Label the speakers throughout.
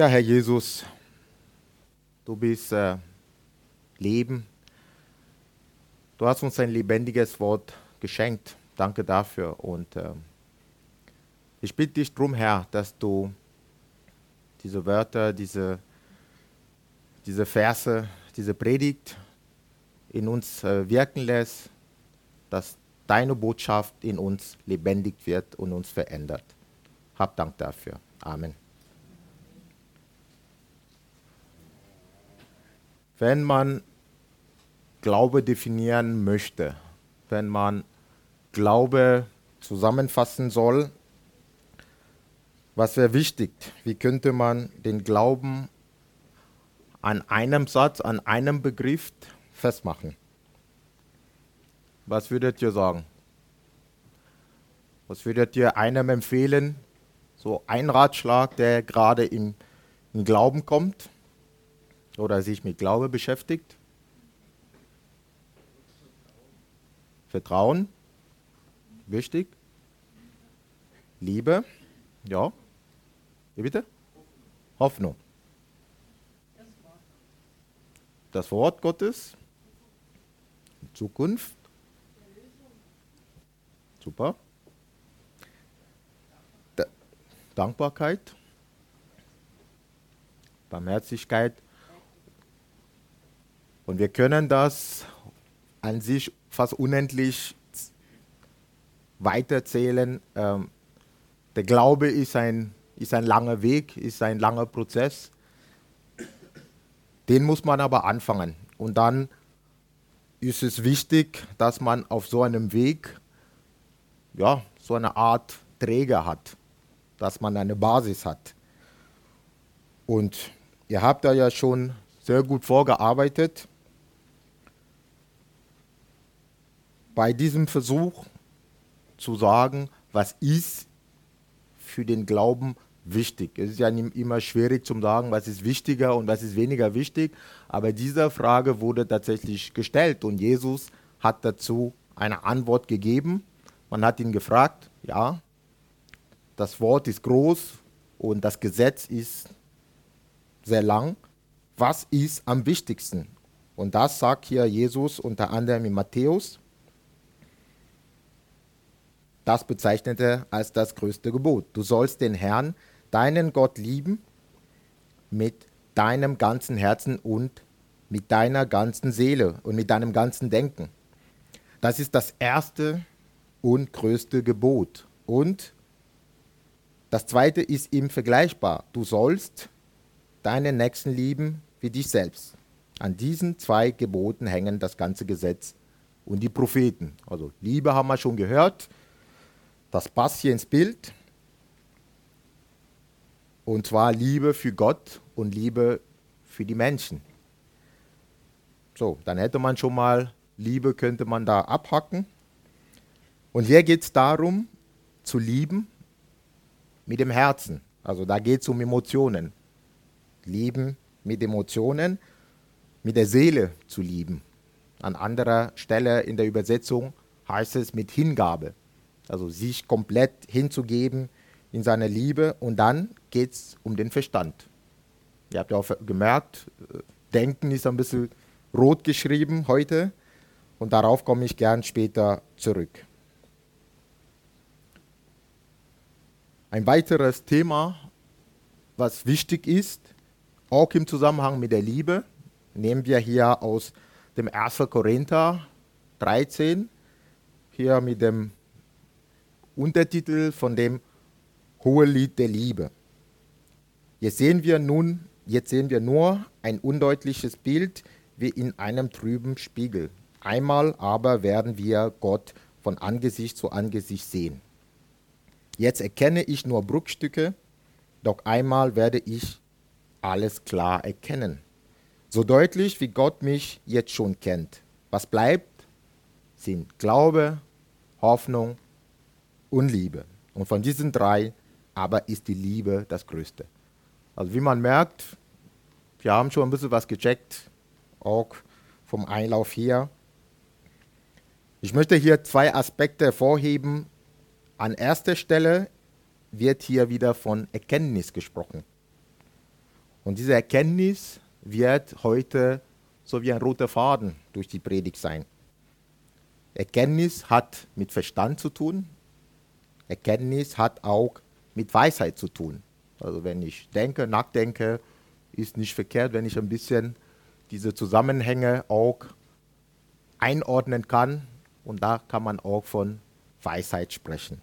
Speaker 1: Ja, Herr Jesus, du bist äh, Leben. Du hast uns ein lebendiges Wort geschenkt. Danke dafür. Und äh, ich bitte dich darum, Herr, dass du diese Wörter, diese, diese Verse, diese Predigt in uns äh, wirken lässt, dass deine Botschaft in uns lebendig wird und uns verändert. Hab Dank dafür. Amen. Wenn man Glaube definieren möchte, wenn man Glaube zusammenfassen soll, was wäre wichtig? Wie könnte man den Glauben an einem Satz, an einem Begriff festmachen? Was würdet ihr sagen? Was würdet ihr einem empfehlen? So ein Ratschlag, der gerade im, im Glauben kommt oder sich mit Glaube beschäftigt? Vertrauen, wichtig. Liebe, ja. Wie bitte? Hoffnung. Das Wort Gottes. Zukunft. Super. Dankbarkeit. Barmherzigkeit. Und wir können das an sich fast unendlich weiterzählen. Ähm, der Glaube ist ein, ist ein langer Weg, ist ein langer Prozess. Den muss man aber anfangen. Und dann ist es wichtig, dass man auf so einem Weg ja, so eine Art Träger hat, dass man eine Basis hat. Und ihr habt da ja schon sehr gut vorgearbeitet. Bei diesem Versuch zu sagen, was ist für den Glauben wichtig. Es ist ja immer schwierig zu sagen, was ist wichtiger und was ist weniger wichtig, aber diese Frage wurde tatsächlich gestellt und Jesus hat dazu eine Antwort gegeben. Man hat ihn gefragt, ja, das Wort ist groß und das Gesetz ist sehr lang. Was ist am wichtigsten? Und das sagt hier Jesus unter anderem in Matthäus das bezeichnete als das größte Gebot. Du sollst den Herrn, deinen Gott lieben mit deinem ganzen Herzen und mit deiner ganzen Seele und mit deinem ganzen Denken. Das ist das erste und größte Gebot. Und das zweite ist ihm vergleichbar. Du sollst deinen Nächsten lieben wie dich selbst. An diesen zwei Geboten hängen das ganze Gesetz und die Propheten. Also Liebe haben wir schon gehört, das passt hier ins Bild. Und zwar Liebe für Gott und Liebe für die Menschen. So, dann hätte man schon mal Liebe, könnte man da abhacken. Und hier geht es darum, zu lieben mit dem Herzen. Also da geht es um Emotionen. Lieben mit Emotionen, mit der Seele zu lieben. An anderer Stelle in der Übersetzung heißt es mit Hingabe. Also sich komplett hinzugeben in seiner Liebe. Und dann geht es um den Verstand. Ihr habt ja auch gemerkt, äh, Denken ist ein bisschen rot geschrieben heute. Und darauf komme ich gern später zurück. Ein weiteres Thema, was wichtig ist, auch im Zusammenhang mit der Liebe, nehmen wir hier aus dem 1. Korinther 13, hier mit dem Untertitel von dem Hohelied der Liebe. Jetzt sehen wir nun, jetzt sehen wir nur ein undeutliches Bild wie in einem trüben Spiegel. Einmal aber werden wir Gott von Angesicht zu Angesicht sehen. Jetzt erkenne ich nur Bruchstücke, doch einmal werde ich alles klar erkennen. So deutlich wie Gott mich jetzt schon kennt. Was bleibt, sind Glaube, Hoffnung und Liebe. Und von diesen drei aber ist die Liebe das Größte. Also wie man merkt, wir haben schon ein bisschen was gecheckt, auch vom Einlauf hier. Ich möchte hier zwei Aspekte hervorheben. An erster Stelle wird hier wieder von Erkenntnis gesprochen. Und diese Erkenntnis wird heute so wie ein roter Faden durch die Predigt sein. Erkenntnis hat mit Verstand zu tun. Erkenntnis hat auch mit Weisheit zu tun. Also wenn ich denke, nachdenke, ist nicht verkehrt, wenn ich ein bisschen diese Zusammenhänge auch einordnen kann. Und da kann man auch von Weisheit sprechen.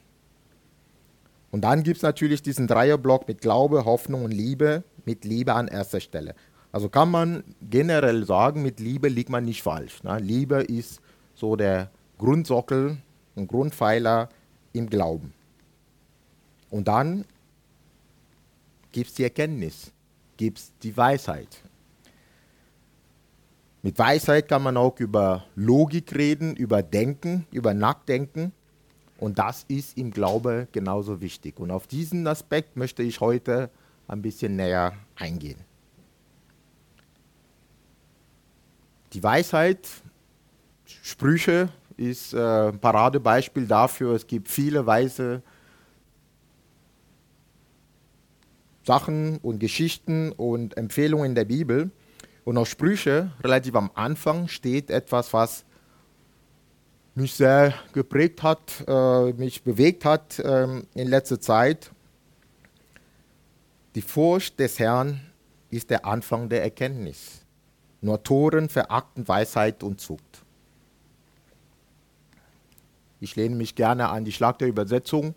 Speaker 1: Und dann gibt es natürlich diesen Dreierblock mit Glaube, Hoffnung und Liebe, mit Liebe an erster Stelle. Also kann man generell sagen, mit Liebe liegt man nicht falsch. Ne? Liebe ist so der Grundsockel und Grundpfeiler im Glauben. Und dann gibt es die Erkenntnis, gibt es die Weisheit. Mit Weisheit kann man auch über Logik reden, über Denken, über Nachdenken. Und das ist im Glaube genauso wichtig. Und auf diesen Aspekt möchte ich heute ein bisschen näher eingehen. Die Weisheit, Sprüche ist äh, ein Paradebeispiel dafür. Es gibt viele weise Sachen und Geschichten und Empfehlungen der Bibel. Und auf Sprüche, relativ am Anfang, steht etwas, was mich sehr geprägt hat, äh, mich bewegt hat äh, in letzter Zeit. Die Furcht des Herrn ist der Anfang der Erkenntnis. Nur Toren verachten Weisheit und Zucht. Ich lehne mich gerne an die Schlagterübersetzung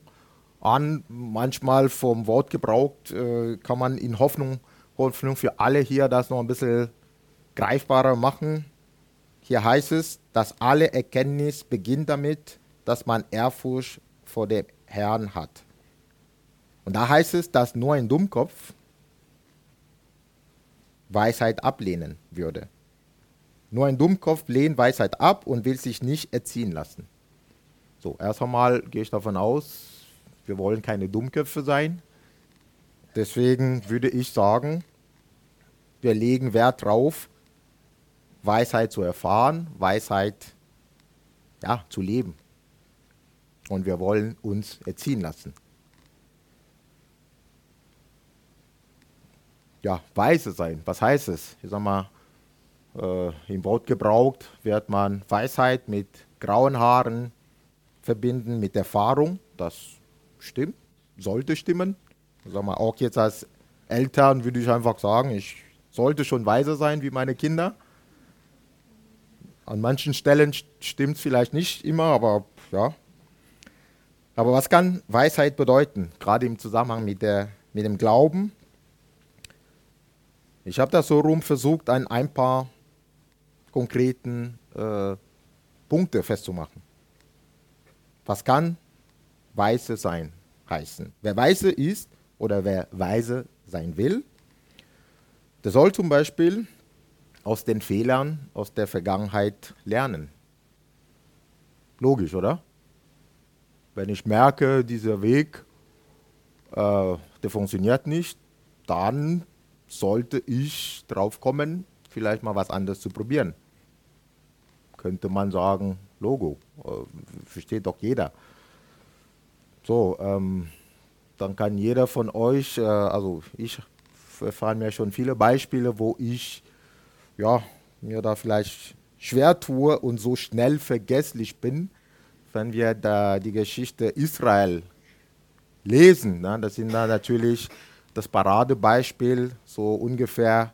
Speaker 1: an. Manchmal vom Wort gebraucht äh, kann man in Hoffnung, Hoffnung für alle hier das noch ein bisschen greifbarer machen. Hier heißt es, dass alle Erkenntnis beginnt damit, dass man Ehrfurcht vor dem Herrn hat. Und da heißt es, dass nur ein Dummkopf Weisheit ablehnen würde. Nur ein Dummkopf lehnt Weisheit ab und will sich nicht erziehen lassen. So, erst einmal gehe ich davon aus, wir wollen keine Dummköpfe sein. Deswegen würde ich sagen, wir legen Wert darauf, Weisheit zu erfahren, Weisheit ja, zu leben. Und wir wollen uns erziehen lassen. Ja, weise sein, was heißt es? Ich sag mal, äh, im Wort gebraucht wird man Weisheit mit grauen Haaren verbinden, mit Erfahrung. Das stimmt, sollte stimmen. Sag mal, auch jetzt als Eltern würde ich einfach sagen, ich sollte schon weiser sein wie meine Kinder. An manchen Stellen stimmt es vielleicht nicht immer, aber ja. Aber was kann Weisheit bedeuten, gerade im Zusammenhang mit, der, mit dem Glauben? Ich habe das so rum versucht, an ein paar konkreten äh, Punkte festzumachen. Was kann Weise sein heißen? Wer weise ist oder wer weise sein will, der soll zum Beispiel aus den Fehlern aus der Vergangenheit lernen. Logisch, oder? Wenn ich merke, dieser Weg, äh, der funktioniert nicht, dann sollte ich drauf kommen, vielleicht mal was anderes zu probieren. Könnte man sagen, Logo, äh, versteht doch jeder. So, ähm, dann kann jeder von euch, äh, also ich erfahre mir schon viele Beispiele, wo ich ja, mir da vielleicht schwer tue und so schnell vergesslich bin, wenn wir da die Geschichte Israel lesen. Ne? Das sind da natürlich das Paradebeispiel, so ungefähr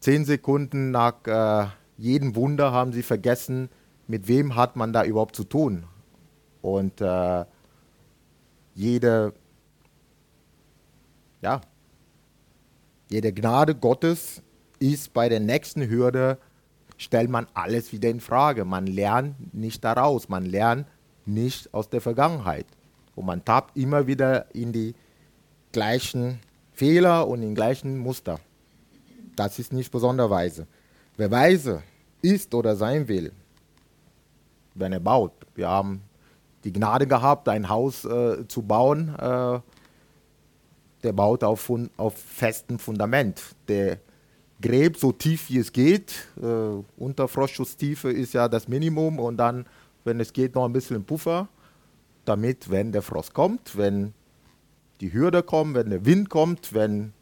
Speaker 1: zehn Sekunden nach äh, jedem Wunder haben sie vergessen, mit wem hat man da überhaupt zu tun. Und äh, jede, ja, jede Gnade Gottes ist bei der nächsten Hürde, stellt man alles wieder in Frage. Man lernt nicht daraus, man lernt nicht aus der Vergangenheit. Und man tappt immer wieder in die gleichen Fehler und in gleichen Muster. Das ist nicht besonders weise. Wer weise ist oder sein will, wenn er baut. Wir haben die Gnade gehabt, ein Haus äh, zu bauen. Äh, der baut auf, auf festem Fundament. Der gräbt so tief wie es geht. Äh, Unterfrostschutztiefe ist ja das Minimum und dann, wenn es geht, noch ein bisschen Puffer, damit, wenn der Frost kommt, wenn die Hürde kommt, wenn der Wind kommt, wenn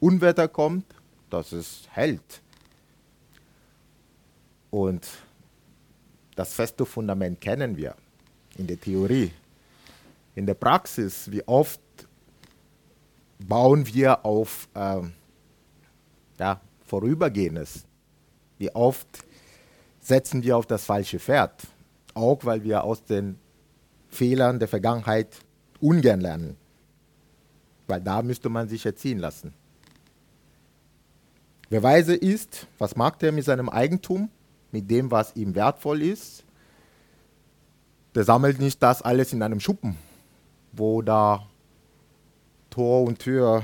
Speaker 1: Unwetter kommt, dass es hält. Und das feste Fundament kennen wir in der Theorie. In der Praxis, wie oft bauen wir auf ähm, ja, Vorübergehendes? Wie oft setzen wir auf das falsche Pferd? Auch weil wir aus den Fehlern der Vergangenheit ungern lernen. Weil da müsste man sich erziehen lassen. Wer weise ist, was macht er mit seinem Eigentum, mit dem, was ihm wertvoll ist? Der sammelt nicht das alles in einem Schuppen, wo da Tor und Tür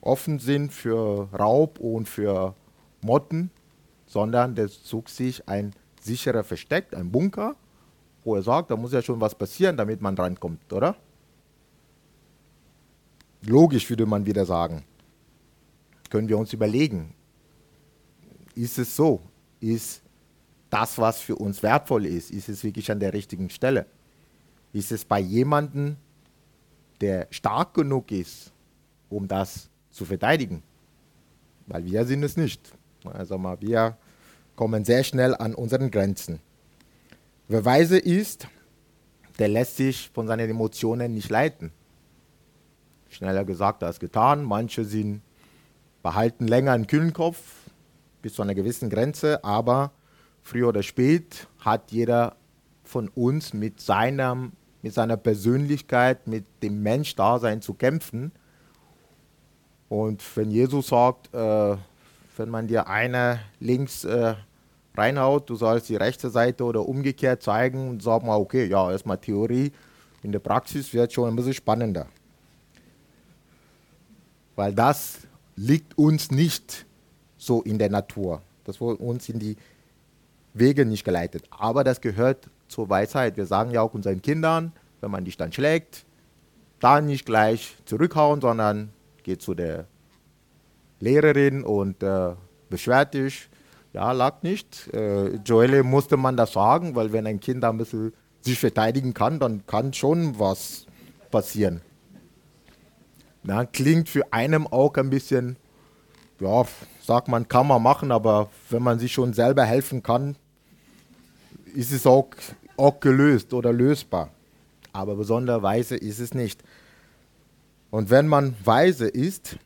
Speaker 1: offen sind für Raub und für Motten, sondern der sucht sich ein sicherer Versteck, ein Bunker, wo er sagt, da muss ja schon was passieren, damit man reinkommt, oder? Logisch würde man wieder sagen. Können wir uns überlegen, ist es so? Ist das, was für uns wertvoll ist, ist es wirklich an der richtigen Stelle? Ist es bei jemandem, der stark genug ist, um das zu verteidigen? Weil wir sind es nicht. Also mal, wir kommen sehr schnell an unseren Grenzen. Wer weise ist, der lässt sich von seinen Emotionen nicht leiten. Schneller gesagt als getan. Manche sind behalten länger einen kühlen Kopf bis zu einer gewissen Grenze, aber früher oder spät hat jeder von uns mit, seinem, mit seiner Persönlichkeit, mit dem Menschdasein zu kämpfen. Und wenn Jesus sagt, äh, wenn man dir eine links äh, reinhaut, du sollst die rechte Seite oder umgekehrt zeigen und sag mal, okay, ja, erstmal Theorie, in der Praxis wird schon ein bisschen spannender. Weil das liegt uns nicht so in der Natur. Das wurde uns in die Wege nicht geleitet. Aber das gehört zur Weisheit. Wir sagen ja auch unseren Kindern, wenn man dich dann schlägt, dann nicht gleich zurückhauen, sondern geht zu der Lehrerin und äh, beschwert dich. Ja, lag nicht. Äh, Joelle musste man das sagen, weil wenn ein Kind ein bisschen sich verteidigen kann, dann kann schon was passieren. Na, klingt für einen auch ein bisschen, ja, sagt man, kann man machen, aber wenn man sich schon selber helfen kann, ist es auch, auch gelöst oder lösbar. Aber besonderweise ist es nicht. Und wenn man weise ist,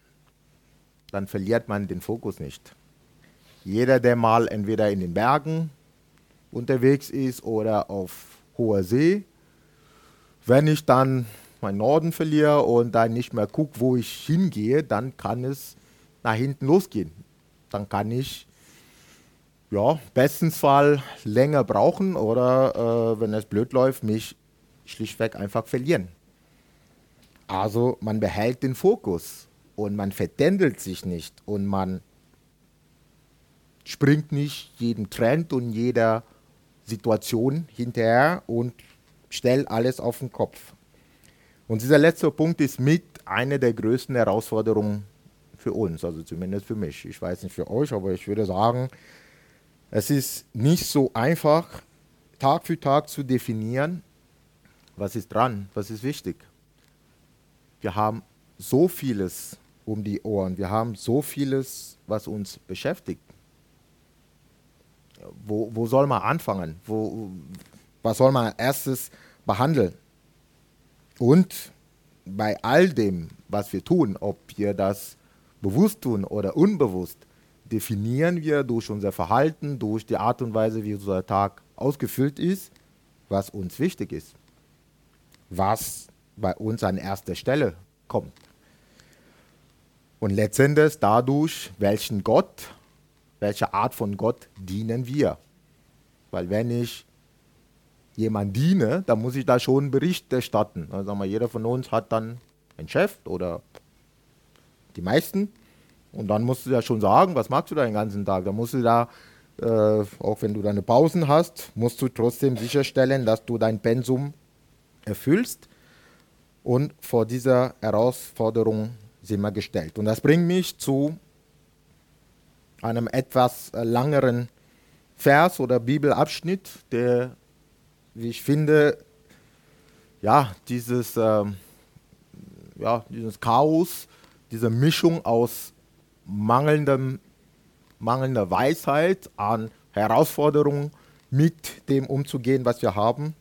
Speaker 1: dann verliert man den Fokus nicht. Jeder, der mal entweder in den Bergen unterwegs ist oder auf hoher See, wenn ich dann meinen Norden verliere und dann nicht mehr gucke, wo ich hingehe, dann kann es nach hinten losgehen. Dann kann ich ja, bestens Fall länger brauchen oder äh, wenn es blöd läuft, mich schlichtweg einfach verlieren. Also man behält den Fokus und man verdändelt sich nicht und man springt nicht jedem Trend und jeder Situation hinterher und stellt alles auf den Kopf. Und dieser letzte Punkt ist mit einer der größten Herausforderungen für uns, also zumindest für mich. Ich weiß nicht für euch, aber ich würde sagen, es ist nicht so einfach, Tag für Tag zu definieren, was ist dran, was ist wichtig. Wir haben so vieles um die Ohren, wir haben so vieles, was uns beschäftigt. Wo, wo soll man anfangen? Wo, was soll man erstes behandeln? Und bei all dem, was wir tun, ob wir das bewusst tun oder unbewusst, definieren wir durch unser Verhalten, durch die Art und Weise, wie unser Tag ausgefüllt ist, was uns wichtig ist, was bei uns an erster Stelle kommt. Und letztendlich dadurch, welchen Gott, welche Art von Gott dienen wir. Weil wenn ich jemand diene, dann muss ich da schon Bericht erstatten. Also jeder von uns hat dann einen Chef oder die meisten. Und dann musst du ja schon sagen, was machst du da den ganzen Tag? Da musst du da, äh, auch wenn du deine Pausen hast, musst du trotzdem sicherstellen, dass du dein Pensum erfüllst. Und vor dieser Herausforderung sind wir gestellt. Und das bringt mich zu einem etwas langeren Vers oder Bibelabschnitt, der, wie ich finde, ja, dieses, äh, ja, dieses Chaos, diese Mischung aus mangelndem mangelnde Weisheit, an Herausforderungen mit dem umzugehen, was wir haben,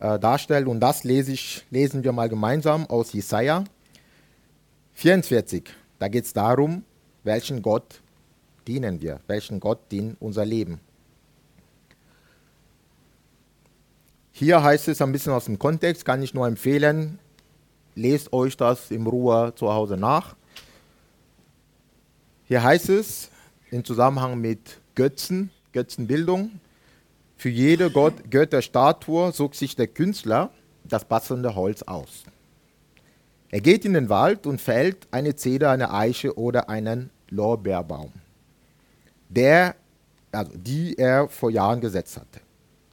Speaker 1: äh, darstellt. Und das lese ich, lesen wir mal gemeinsam aus Jesaja 44. Da geht es darum, welchen Gott dienen wir, welchen Gott dient unser Leben. Hier heißt es ein bisschen aus dem Kontext, kann ich nur empfehlen, lest euch das im Ruhe zu Hause nach. Hier heißt es im Zusammenhang mit Götzen, Götzenbildung, für jede Gott, Götterstatue sucht sich der Künstler das passende Holz aus. Er geht in den Wald und fällt eine Zeder, eine Eiche oder einen Lorbeerbaum, der, also die er vor Jahren gesetzt hatte.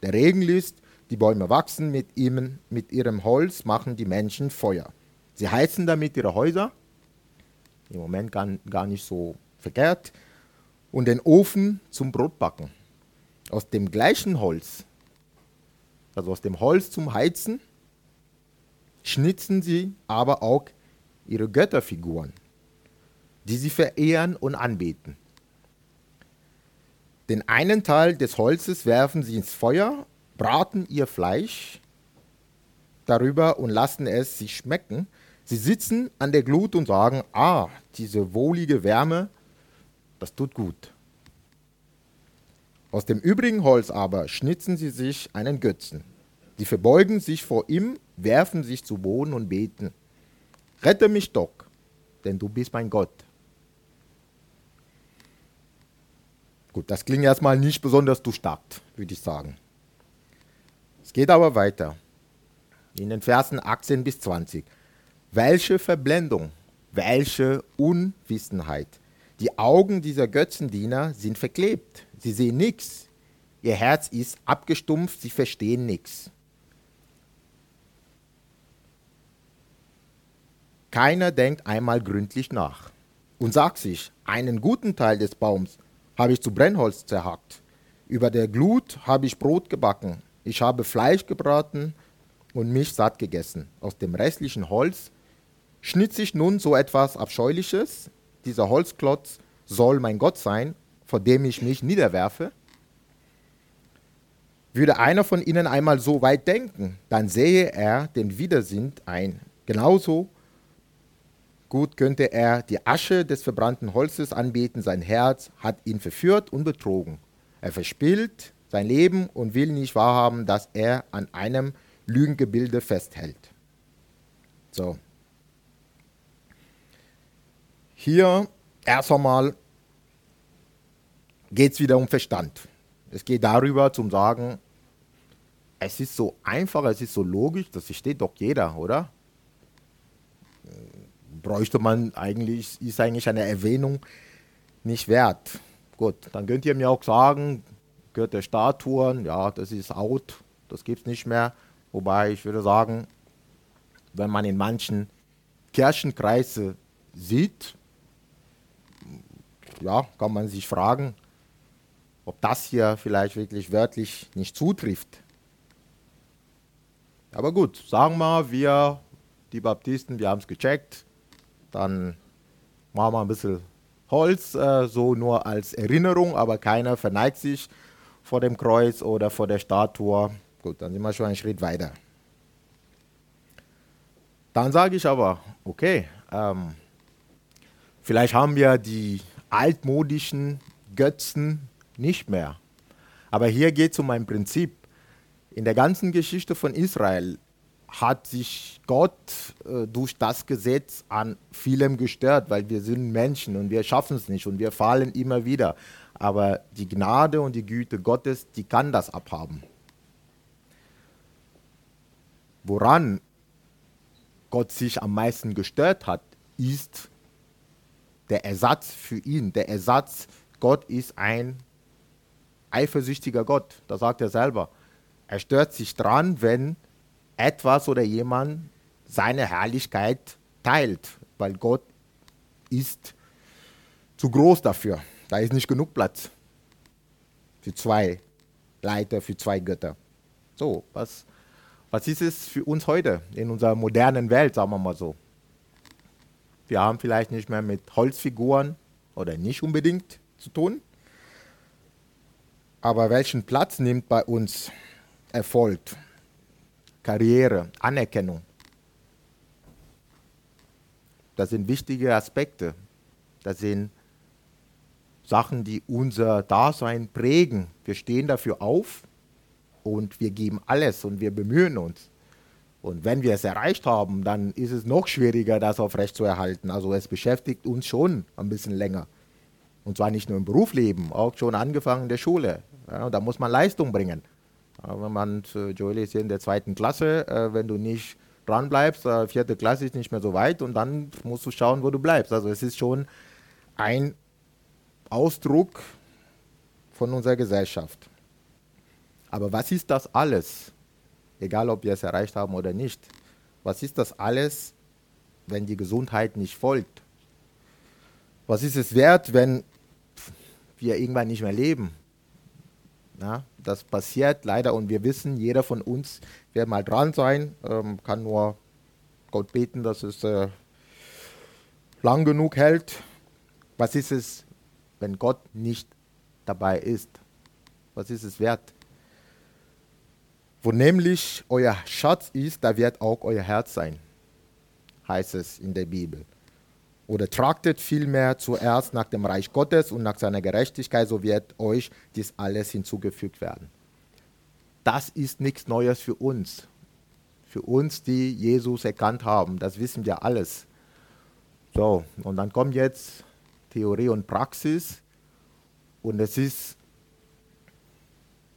Speaker 1: Der Regen liest, die Bäume wachsen, mit, ihm, mit ihrem Holz machen die Menschen Feuer. Sie heizen damit ihre Häuser, im Moment gar, gar nicht so verkehrt, und den Ofen zum Brotbacken aus dem gleichen Holz, also aus dem Holz zum Heizen, schnitzen sie aber auch ihre Götterfiguren, die sie verehren und anbeten. Den einen Teil des Holzes werfen sie ins Feuer, braten ihr Fleisch darüber und lassen es sich schmecken. Sie sitzen an der Glut und sagen, ah, diese wohlige Wärme, das tut gut. Aus dem übrigen Holz aber schnitzen sie sich einen Götzen. Sie verbeugen sich vor ihm, werfen sich zu Boden und beten. Rette mich doch, denn du bist mein Gott. Gut, das klingt erstmal nicht besonders durchdacht, würde ich sagen. Es geht aber weiter. In den Versen 18 bis 20. Welche Verblendung, welche Unwissenheit. Die Augen dieser Götzendiener sind verklebt. Sie sehen nichts. Ihr Herz ist abgestumpft, sie verstehen nichts. Keiner denkt einmal gründlich nach und sagt sich, einen guten Teil des Baums habe ich zu Brennholz zerhackt. Über der Glut habe ich Brot gebacken. Ich habe Fleisch gebraten und mich satt gegessen. Aus dem restlichen Holz schnitt sich nun so etwas Abscheuliches. Dieser Holzklotz soll mein Gott sein vor dem ich mich niederwerfe? Würde einer von ihnen einmal so weit denken, dann sähe er den Widersinn ein. Genauso gut könnte er die Asche des verbrannten Holzes anbeten, sein Herz hat ihn verführt und betrogen. Er verspielt sein Leben und will nicht wahrhaben, dass er an einem Lügengebilde festhält. So. Hier erst einmal geht es wieder um Verstand. Es geht darüber zum sagen, es ist so einfach, es ist so logisch, das versteht doch jeder, oder? Bräuchte man eigentlich, ist eigentlich eine Erwähnung nicht wert. Gut, dann könnt ihr mir auch sagen, gehört der Statuen, ja, das ist out, das gibt es nicht mehr. Wobei ich würde sagen, wenn man in manchen Kirchenkreise sieht, ja, kann man sich fragen, ob das hier vielleicht wirklich wörtlich nicht zutrifft. Aber gut, sagen wir, wir, die Baptisten, wir haben es gecheckt, dann machen wir ein bisschen Holz, äh, so nur als Erinnerung, aber keiner verneigt sich vor dem Kreuz oder vor der Statue. Gut, dann sind wir schon einen Schritt weiter. Dann sage ich aber, okay, ähm, vielleicht haben wir die altmodischen Götzen nicht mehr. Aber hier geht es um ein Prinzip. In der ganzen Geschichte von Israel hat sich Gott äh, durch das Gesetz an vielem gestört, weil wir sind Menschen und wir schaffen es nicht und wir fallen immer wieder. Aber die Gnade und die Güte Gottes, die kann das abhaben. Woran Gott sich am meisten gestört hat, ist der Ersatz für ihn. Der Ersatz, Gott ist ein eifersüchtiger Gott. Da sagt er selber. Er stört sich dran, wenn etwas oder jemand seine Herrlichkeit teilt, weil Gott ist zu groß dafür. Da ist nicht genug Platz für zwei Leiter, für zwei Götter. So, was, was ist es für uns heute in unserer modernen Welt, sagen wir mal so? Wir haben vielleicht nicht mehr mit Holzfiguren oder nicht unbedingt zu tun. Aber welchen Platz nimmt bei uns Erfolg, Karriere, Anerkennung? Das sind wichtige Aspekte. Das sind Sachen, die unser Dasein prägen. Wir stehen dafür auf und wir geben alles und wir bemühen uns. Und wenn wir es erreicht haben, dann ist es noch schwieriger, das aufrechtzuerhalten. Also es beschäftigt uns schon ein bisschen länger. Und zwar nicht nur im Berufsleben, auch schon angefangen in der Schule. Ja, da muss man Leistung bringen. Ja, wenn man, äh, Joel ist hier in der zweiten Klasse, äh, wenn du nicht dran bleibst, äh, vierte Klasse ist nicht mehr so weit und dann musst du schauen, wo du bleibst. Also es ist schon ein Ausdruck von unserer Gesellschaft. Aber was ist das alles? Egal, ob wir es erreicht haben oder nicht. Was ist das alles, wenn die Gesundheit nicht folgt? Was ist es wert, wenn wir irgendwann nicht mehr leben? Ja, das passiert leider und wir wissen, jeder von uns wird mal dran sein, ähm, kann nur Gott beten, dass es äh, lang genug hält. Was ist es, wenn Gott nicht dabei ist? Was ist es wert? Wo nämlich euer Schatz ist, da wird auch euer Herz sein, heißt es in der Bibel. Oder trachtet vielmehr zuerst nach dem Reich Gottes und nach seiner Gerechtigkeit, so wird euch dies alles hinzugefügt werden. Das ist nichts Neues für uns. Für uns, die Jesus erkannt haben, das wissen wir alles. So, und dann kommt jetzt Theorie und Praxis. Und es ist,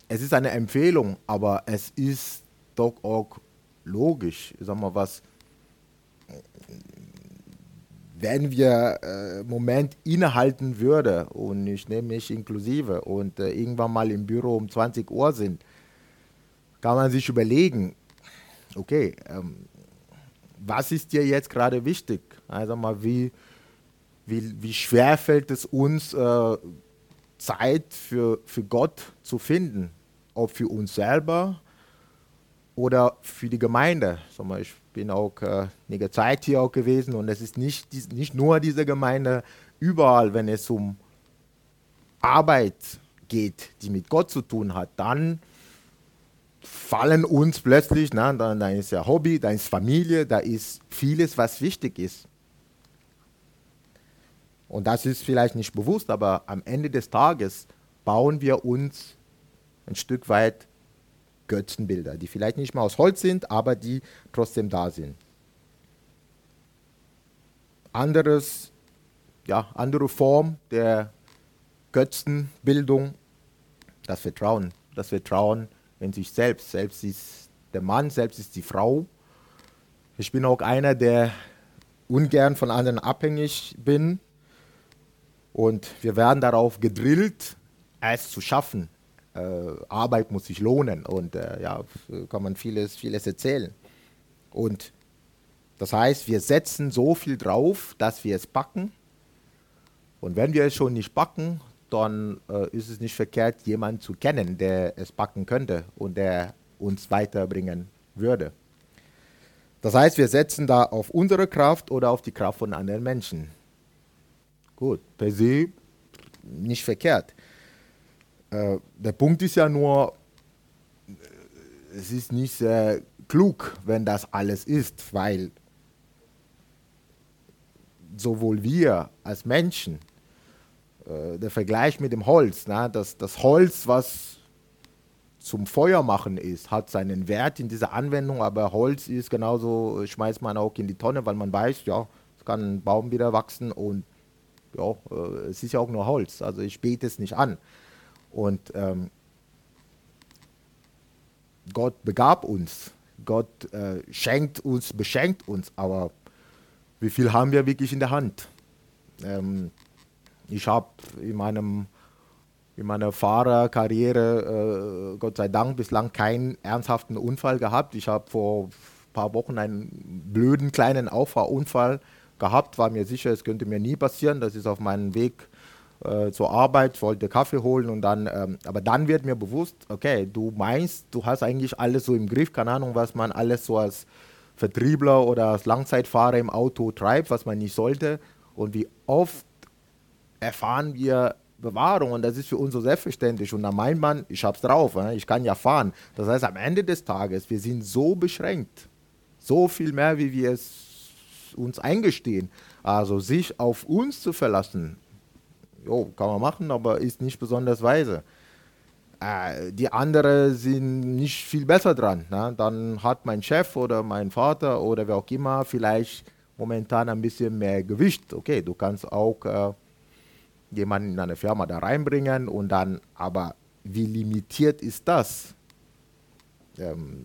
Speaker 1: es ist eine Empfehlung, aber es ist doch auch logisch. Ich sag mal, was, wenn wir äh, Moment innehalten würde und ich nehme mich inklusive und äh, irgendwann mal im Büro um 20 Uhr sind, kann man sich überlegen, okay, ähm, was ist dir jetzt gerade wichtig? Also mal, wie, wie, wie schwer fällt es uns, äh, Zeit für, für Gott zu finden? Ob für uns selber oder für die Gemeinde. Ich bin auch äh, einige Zeit hier auch gewesen und es ist nicht, nicht nur diese Gemeinde, überall, wenn es um Arbeit geht, die mit Gott zu tun hat, dann fallen uns plötzlich, na, dann, dann ist ja Hobby, da ist Familie, da ist vieles, was wichtig ist. Und das ist vielleicht nicht bewusst, aber am Ende des Tages bauen wir uns ein Stück weit Götzenbilder, die vielleicht nicht mal aus Holz sind, aber die trotzdem da sind. Anderes, ja, andere Form der Götzenbildung, das Vertrauen. Das Vertrauen in sich selbst. Selbst ist der Mann, selbst ist die Frau. Ich bin auch einer, der ungern von anderen abhängig bin. Und wir werden darauf gedrillt, es zu schaffen. Äh, Arbeit muss sich lohnen und äh, ja, kann man vieles, vieles erzählen. Und das heißt, wir setzen so viel drauf, dass wir es backen. Und wenn wir es schon nicht backen, dann äh, ist es nicht verkehrt, jemanden zu kennen, der es backen könnte und der uns weiterbringen würde. Das heißt, wir setzen da auf unsere Kraft oder auf die Kraft von anderen Menschen. Gut, per se nicht verkehrt. Äh, der Punkt ist ja nur, es ist nicht sehr klug, wenn das alles ist, weil sowohl wir als Menschen, äh, der Vergleich mit dem Holz, na, das, das Holz, was zum Feuer machen ist, hat seinen Wert in dieser Anwendung, aber Holz ist genauso, schmeißt man auch in die Tonne, weil man weiß, ja, es kann ein Baum wieder wachsen und ja, äh, es ist ja auch nur Holz, also ich bete es nicht an. Und ähm, Gott begab uns, Gott äh, schenkt uns, beschenkt uns, aber wie viel haben wir wirklich in der Hand? Ähm, ich habe in in meiner Fahrerkarriere, äh, Gott sei Dank, bislang keinen ernsthaften Unfall gehabt. Ich habe vor ein paar Wochen einen blöden kleinen Auffahrunfall gehabt, war mir sicher, es könnte mir nie passieren. Das ist auf meinem Weg äh, zur Arbeit, wollte Kaffee holen und dann, ähm, aber dann wird mir bewusst, okay, du meinst, du hast eigentlich alles so im Griff, keine Ahnung, was man alles so als Vertriebler oder als Langzeitfahrer im Auto treibt, was man nicht sollte. Und wie oft erfahren wir Bewahrung und das ist für uns so selbstverständlich. Und da meint man, ich hab's drauf, ich kann ja fahren. Das heißt, am Ende des Tages, wir sind so beschränkt, so viel mehr, wie wir es uns eingestehen. Also sich auf uns zu verlassen, jo, kann man machen, aber ist nicht besonders weise. Äh, die anderen sind nicht viel besser dran. Ne? Dann hat mein Chef oder mein Vater oder wer auch immer vielleicht momentan ein bisschen mehr Gewicht. Okay, du kannst auch äh, jemanden in eine Firma da reinbringen und dann, aber wie limitiert ist das? Ähm,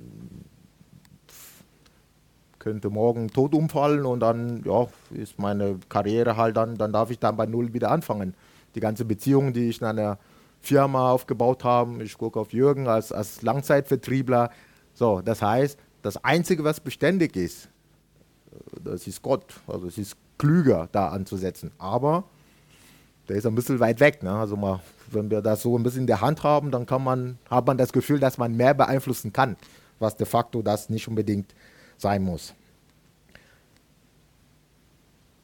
Speaker 1: könnte morgen tot umfallen und dann ja, ist meine Karriere halt dann, dann darf ich dann bei Null wieder anfangen. Die ganze Beziehung, die ich in einer Firma aufgebaut habe, ich gucke auf Jürgen als, als Langzeitvertriebler. So, das heißt, das Einzige, was beständig ist, das ist Gott. Also es ist klüger, da anzusetzen. Aber der ist ein bisschen weit weg. Ne? Also mal, wenn wir das so ein bisschen in der Hand haben, dann kann man, hat man das Gefühl, dass man mehr beeinflussen kann, was de facto das nicht unbedingt sein muss.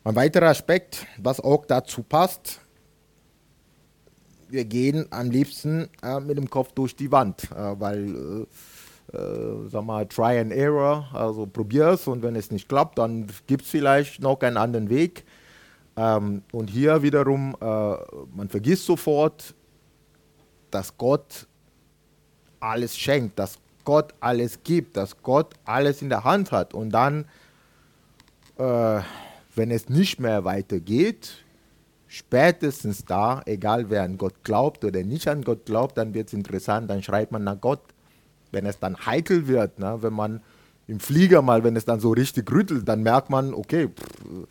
Speaker 1: Ein weiterer Aspekt, was auch dazu passt, wir gehen am liebsten äh, mit dem Kopf durch die Wand, äh, weil, äh, äh sag mal, Try and Error, also probier es und wenn es nicht klappt, dann gibt es vielleicht noch einen anderen Weg. Ähm, und hier wiederum, äh, man vergisst sofort, dass Gott alles schenkt, dass Gott alles gibt, dass Gott alles in der Hand hat. Und dann, äh, wenn es nicht mehr weitergeht, spätestens da, egal wer an Gott glaubt oder nicht an Gott glaubt, dann wird es interessant, dann schreit man nach Gott. Wenn es dann heikel wird, ne, wenn man im Flieger mal, wenn es dann so richtig rüttelt, dann merkt man, okay, pff,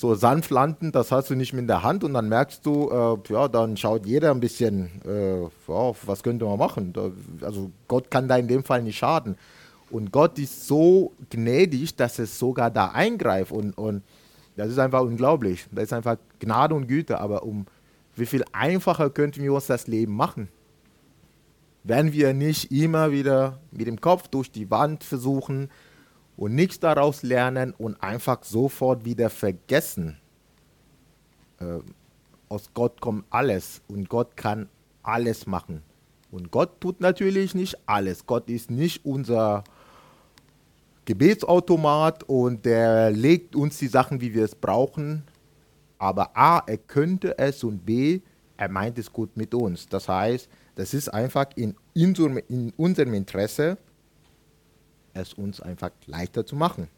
Speaker 1: so sanft landen, das hast du nicht mit der Hand und dann merkst du, äh, ja, dann schaut jeder ein bisschen, äh, ja, was könnte man machen? Da, also Gott kann da in dem Fall nicht schaden. Und Gott ist so gnädig, dass es sogar da eingreift und, und das ist einfach unglaublich. Das ist einfach Gnade und Güte, aber um wie viel einfacher könnten wir uns das Leben machen? Wenn wir nicht immer wieder mit dem Kopf durch die Wand versuchen, und nichts daraus lernen und einfach sofort wieder vergessen. Äh, aus Gott kommt alles und Gott kann alles machen. Und Gott tut natürlich nicht alles. Gott ist nicht unser Gebetsautomat und der legt uns die Sachen, wie wir es brauchen. Aber A, er könnte es und B, er meint es gut mit uns. Das heißt, das ist einfach in, in unserem Interesse, es uns einfach leichter zu machen.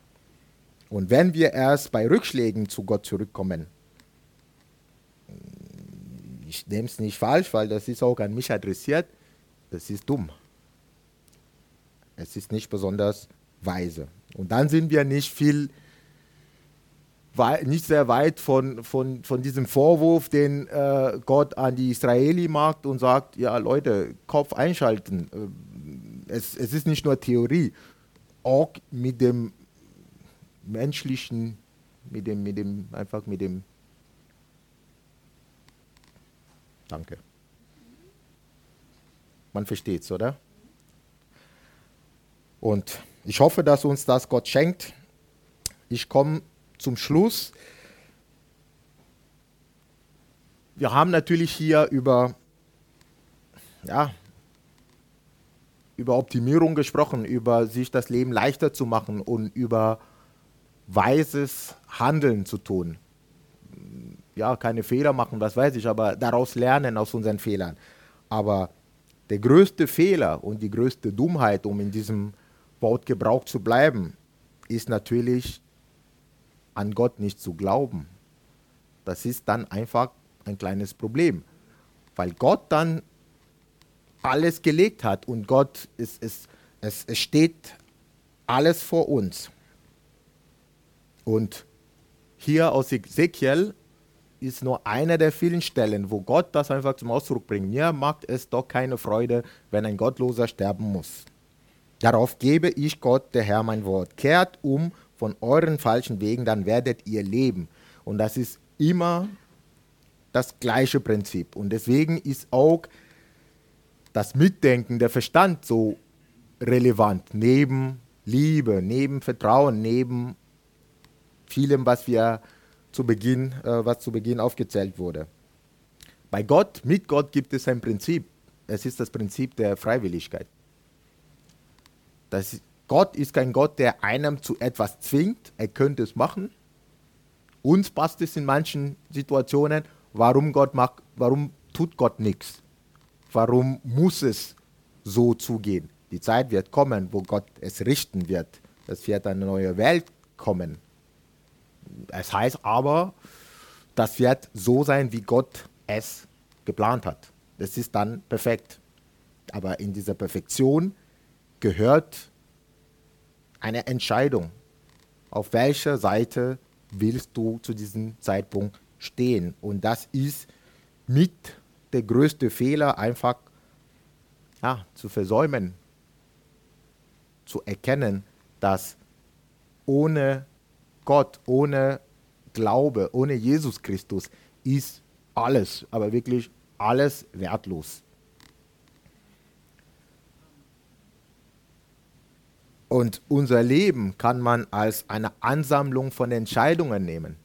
Speaker 1: Und wenn wir erst bei Rückschlägen zu Gott zurückkommen, ich nehme es nicht falsch, weil das ist auch an mich adressiert, das ist dumm. Es ist nicht besonders weise. Und dann sind wir nicht viel, nicht sehr weit von, von, von diesem Vorwurf, den äh, Gott an die Israeli macht und sagt, ja Leute, Kopf einschalten. Äh, es, es ist nicht nur Theorie auch mit dem menschlichen, mit dem, mit dem, einfach mit dem, danke. Man versteht es, oder? Und ich hoffe, dass uns das Gott schenkt. Ich komme zum Schluss. Wir haben natürlich hier über ja, über Optimierung gesprochen, über sich das Leben leichter zu machen und über weises Handeln zu tun. Ja, keine Fehler machen, das weiß ich, aber daraus lernen aus unseren Fehlern. Aber der größte Fehler und die größte Dummheit, um in diesem Wortgebrauch zu bleiben, ist natürlich an Gott nicht zu glauben. Das ist dann einfach ein kleines Problem, weil Gott dann alles gelegt hat und Gott, ist, ist, es, es steht alles vor uns. Und hier aus Ezekiel ist nur eine der vielen Stellen, wo Gott das einfach zum Ausdruck bringt. Mir macht es doch keine Freude, wenn ein Gottloser sterben muss. Darauf gebe ich Gott, der Herr, mein Wort. Kehrt um von euren falschen Wegen, dann werdet ihr leben. Und das ist immer das gleiche Prinzip. Und deswegen ist auch das Mitdenken, der Verstand so relevant, neben Liebe, neben Vertrauen, neben vielem, was wir zu Beginn, äh, was zu Beginn aufgezählt wurde. Bei Gott, mit Gott gibt es ein Prinzip. Es ist das Prinzip der Freiwilligkeit. Das, Gott ist kein Gott, der einem zu etwas zwingt. Er könnte es machen. Uns passt es in manchen Situationen. Warum, Gott macht, warum tut Gott nichts? Warum muss es so zugehen? Die Zeit wird kommen, wo Gott es richten wird. Es wird eine neue Welt kommen. Es heißt aber, das wird so sein, wie Gott es geplant hat. Das ist dann perfekt. Aber in dieser Perfektion gehört eine Entscheidung. Auf welcher Seite willst du zu diesem Zeitpunkt stehen? Und das ist mit der größte Fehler, einfach ja, zu versäumen, zu erkennen, dass ohne Gott, ohne Glaube, ohne Jesus Christus ist alles, aber wirklich alles wertlos. Und unser Leben kann man als eine Ansammlung von Entscheidungen nehmen.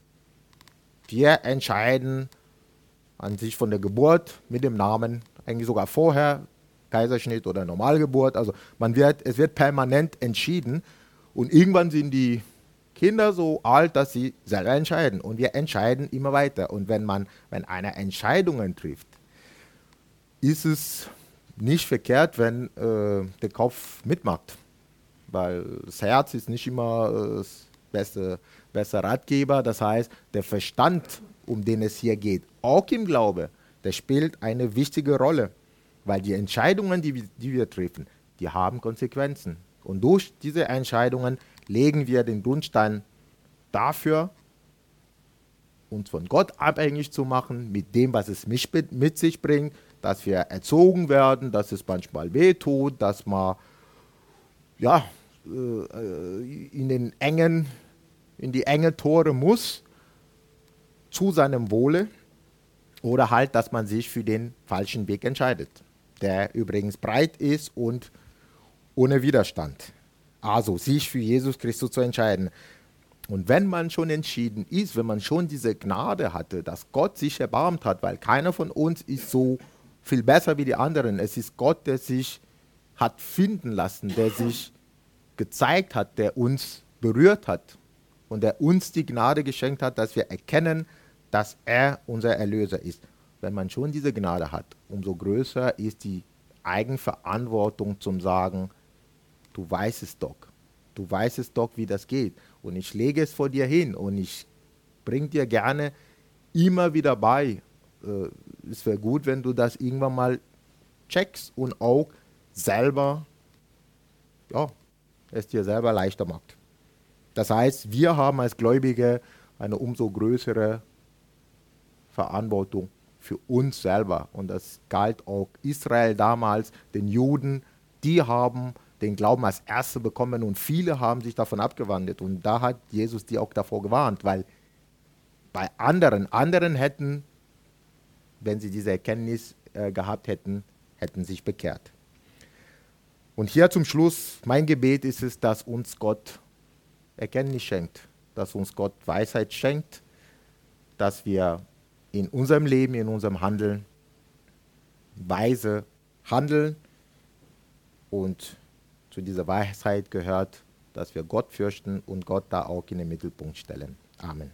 Speaker 1: Wir entscheiden an sich von der Geburt mit dem Namen, eigentlich sogar vorher, Kaiserschnitt oder Normalgeburt. Also man wird, es wird permanent entschieden und irgendwann sind die Kinder so alt, dass sie selber entscheiden. Und wir entscheiden immer weiter. Und wenn man, wenn einer Entscheidungen trifft, ist es nicht verkehrt, wenn äh, der Kopf mitmacht. Weil das Herz ist nicht immer äh, das beste, beste Ratgeber. Das heißt, der Verstand, um den es hier geht, auch im Glaube, der spielt eine wichtige Rolle. Weil die Entscheidungen, die, die wir treffen, die haben Konsequenzen. Und durch diese Entscheidungen legen wir den Grundstein dafür, uns von Gott abhängig zu machen, mit dem, was es mit sich bringt, dass wir erzogen werden, dass es manchmal wehtut, dass man ja, äh, in, den engen, in die enge Tore muss, zu seinem Wohle, oder halt, dass man sich für den falschen Weg entscheidet, der übrigens breit ist und ohne Widerstand. Also sich für Jesus Christus zu entscheiden. Und wenn man schon entschieden ist, wenn man schon diese Gnade hatte, dass Gott sich erbarmt hat, weil keiner von uns ist so viel besser wie die anderen. Es ist Gott, der sich hat finden lassen, der sich gezeigt hat, der uns berührt hat und der uns die Gnade geschenkt hat, dass wir erkennen, dass er unser Erlöser ist. Wenn man schon diese Gnade hat, umso größer ist die Eigenverantwortung zum Sagen, du weißt es doch. Du weißt es doch, wie das geht. Und ich lege es vor dir hin und ich bringe dir gerne immer wieder bei. Äh, es wäre gut, wenn du das irgendwann mal checkst und auch selber, ja, es dir selber leichter macht. Das heißt, wir haben als Gläubige eine umso größere Verantwortung für uns selber. Und das galt auch Israel damals, den Juden, die haben den Glauben als Erste bekommen und viele haben sich davon abgewandelt. Und da hat Jesus die auch davor gewarnt, weil bei anderen, anderen hätten, wenn sie diese Erkenntnis äh, gehabt hätten, hätten sich bekehrt. Und hier zum Schluss, mein Gebet ist es, dass uns Gott Erkenntnis schenkt, dass uns Gott Weisheit schenkt, dass wir in unserem Leben, in unserem Handeln weise handeln und zu dieser Weisheit gehört, dass wir Gott fürchten und Gott da auch in den Mittelpunkt stellen. Amen.